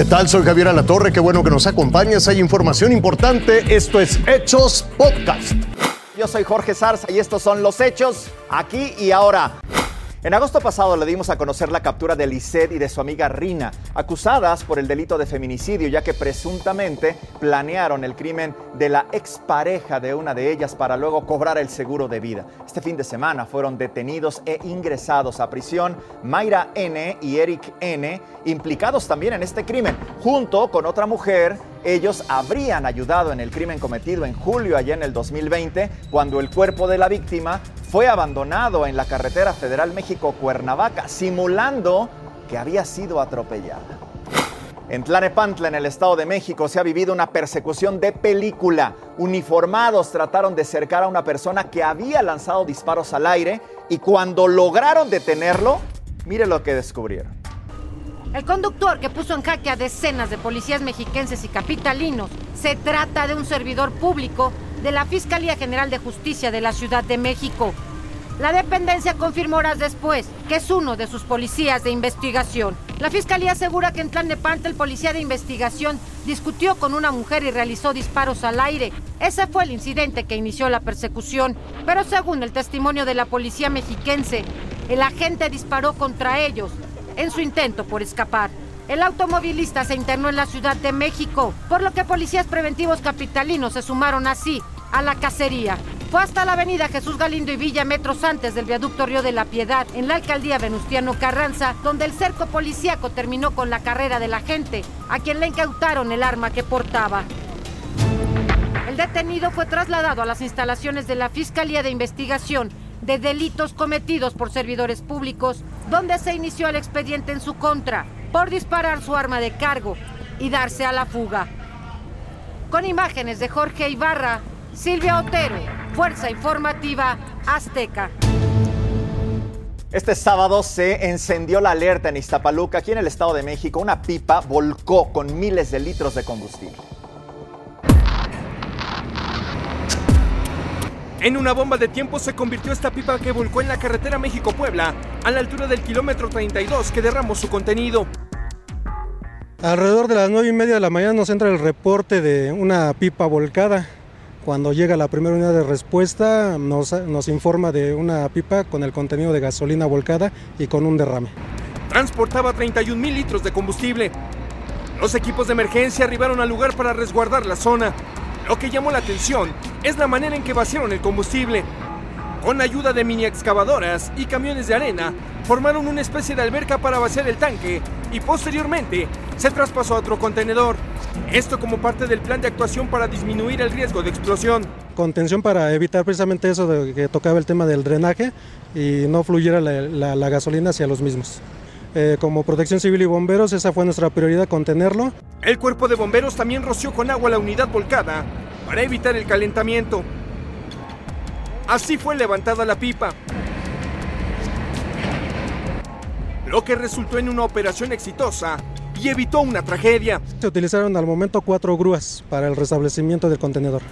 ¿Qué tal? Soy Javier Alatorre, qué bueno que nos acompañas. Hay información importante. Esto es Hechos Podcast. Yo soy Jorge Zarza y estos son los hechos aquí y ahora. En agosto pasado le dimos a conocer la captura de Lisette y de su amiga Rina, acusadas por el delito de feminicidio, ya que presuntamente planearon el crimen de la expareja de una de ellas para luego cobrar el seguro de vida. Este fin de semana fueron detenidos e ingresados a prisión Mayra N. y Eric N., implicados también en este crimen, junto con otra mujer ellos habrían ayudado en el crimen cometido en julio allá en el 2020, cuando el cuerpo de la víctima fue abandonado en la carretera federal México-Cuernavaca, simulando que había sido atropellada. En Tlanepantla, en el Estado de México, se ha vivido una persecución de película. Uniformados trataron de cercar a una persona que había lanzado disparos al aire y cuando lograron detenerlo, mire lo que descubrieron. El conductor que puso en jaque a decenas de policías mexiquenses y capitalinos se trata de un servidor público de la Fiscalía General de Justicia de la Ciudad de México. La dependencia confirmó horas después que es uno de sus policías de investigación. La fiscalía asegura que en parte el policía de investigación discutió con una mujer y realizó disparos al aire. Ese fue el incidente que inició la persecución. Pero según el testimonio de la policía mexiquense, el agente disparó contra ellos en su intento por escapar. El automovilista se internó en la Ciudad de México, por lo que policías preventivos capitalinos se sumaron así a la cacería. Fue hasta la avenida Jesús Galindo y Villa, metros antes del viaducto Río de la Piedad, en la alcaldía Venustiano Carranza, donde el cerco policíaco terminó con la carrera de la gente, a quien le incautaron el arma que portaba. El detenido fue trasladado a las instalaciones de la Fiscalía de Investigación de delitos cometidos por servidores públicos, donde se inició el expediente en su contra por disparar su arma de cargo y darse a la fuga. Con imágenes de Jorge Ibarra, Silvia Otero, Fuerza Informativa Azteca. Este sábado se encendió la alerta en Iztapaluca, aquí en el Estado de México. Una pipa volcó con miles de litros de combustible. En una bomba de tiempo se convirtió esta pipa que volcó en la carretera México-Puebla, a la altura del kilómetro 32 que derramó su contenido. Alrededor de las 9 y media de la mañana nos entra el reporte de una pipa volcada. Cuando llega la primera unidad de respuesta nos, nos informa de una pipa con el contenido de gasolina volcada y con un derrame. Transportaba 31 mil litros de combustible. Los equipos de emergencia arribaron al lugar para resguardar la zona. Lo que llamó la atención es la manera en que vaciaron el combustible. Con ayuda de mini excavadoras y camiones de arena, formaron una especie de alberca para vaciar el tanque y posteriormente se traspasó a otro contenedor. Esto como parte del plan de actuación para disminuir el riesgo de explosión. Contención para evitar precisamente eso de que tocaba el tema del drenaje y no fluyera la, la, la gasolina hacia los mismos. Eh, como protección civil y bomberos, esa fue nuestra prioridad, contenerlo. El cuerpo de bomberos también roció con agua la unidad volcada para evitar el calentamiento. Así fue levantada la pipa, lo que resultó en una operación exitosa y evitó una tragedia. Se utilizaron al momento cuatro grúas para el restablecimiento del contenedor.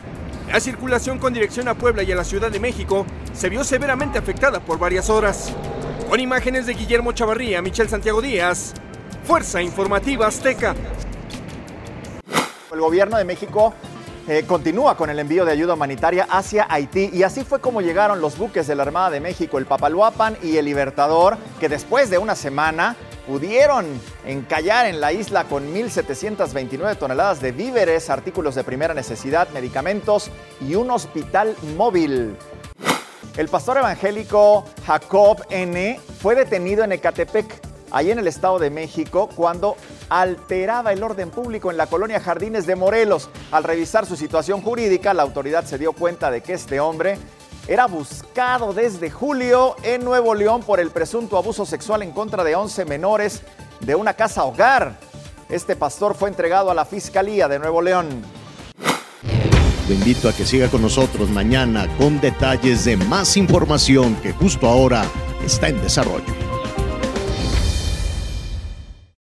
La circulación con dirección a Puebla y a la Ciudad de México se vio severamente afectada por varias horas. Con imágenes de Guillermo Chavarría, Michel Santiago Díaz, Fuerza Informativa Azteca. El gobierno de México eh, continúa con el envío de ayuda humanitaria hacia Haití y así fue como llegaron los buques de la Armada de México, el Papaluapan y el Libertador, que después de una semana pudieron encallar en la isla con 1.729 toneladas de víveres, artículos de primera necesidad, medicamentos y un hospital móvil. El pastor evangélico Jacob N. fue detenido en Ecatepec, ahí en el Estado de México, cuando alteraba el orden público en la colonia Jardines de Morelos. Al revisar su situación jurídica, la autoridad se dio cuenta de que este hombre era buscado desde julio en Nuevo León por el presunto abuso sexual en contra de 11 menores de una casa hogar. Este pastor fue entregado a la Fiscalía de Nuevo León. Lo invito a que siga con nosotros mañana con detalles de más información que justo ahora está en desarrollo.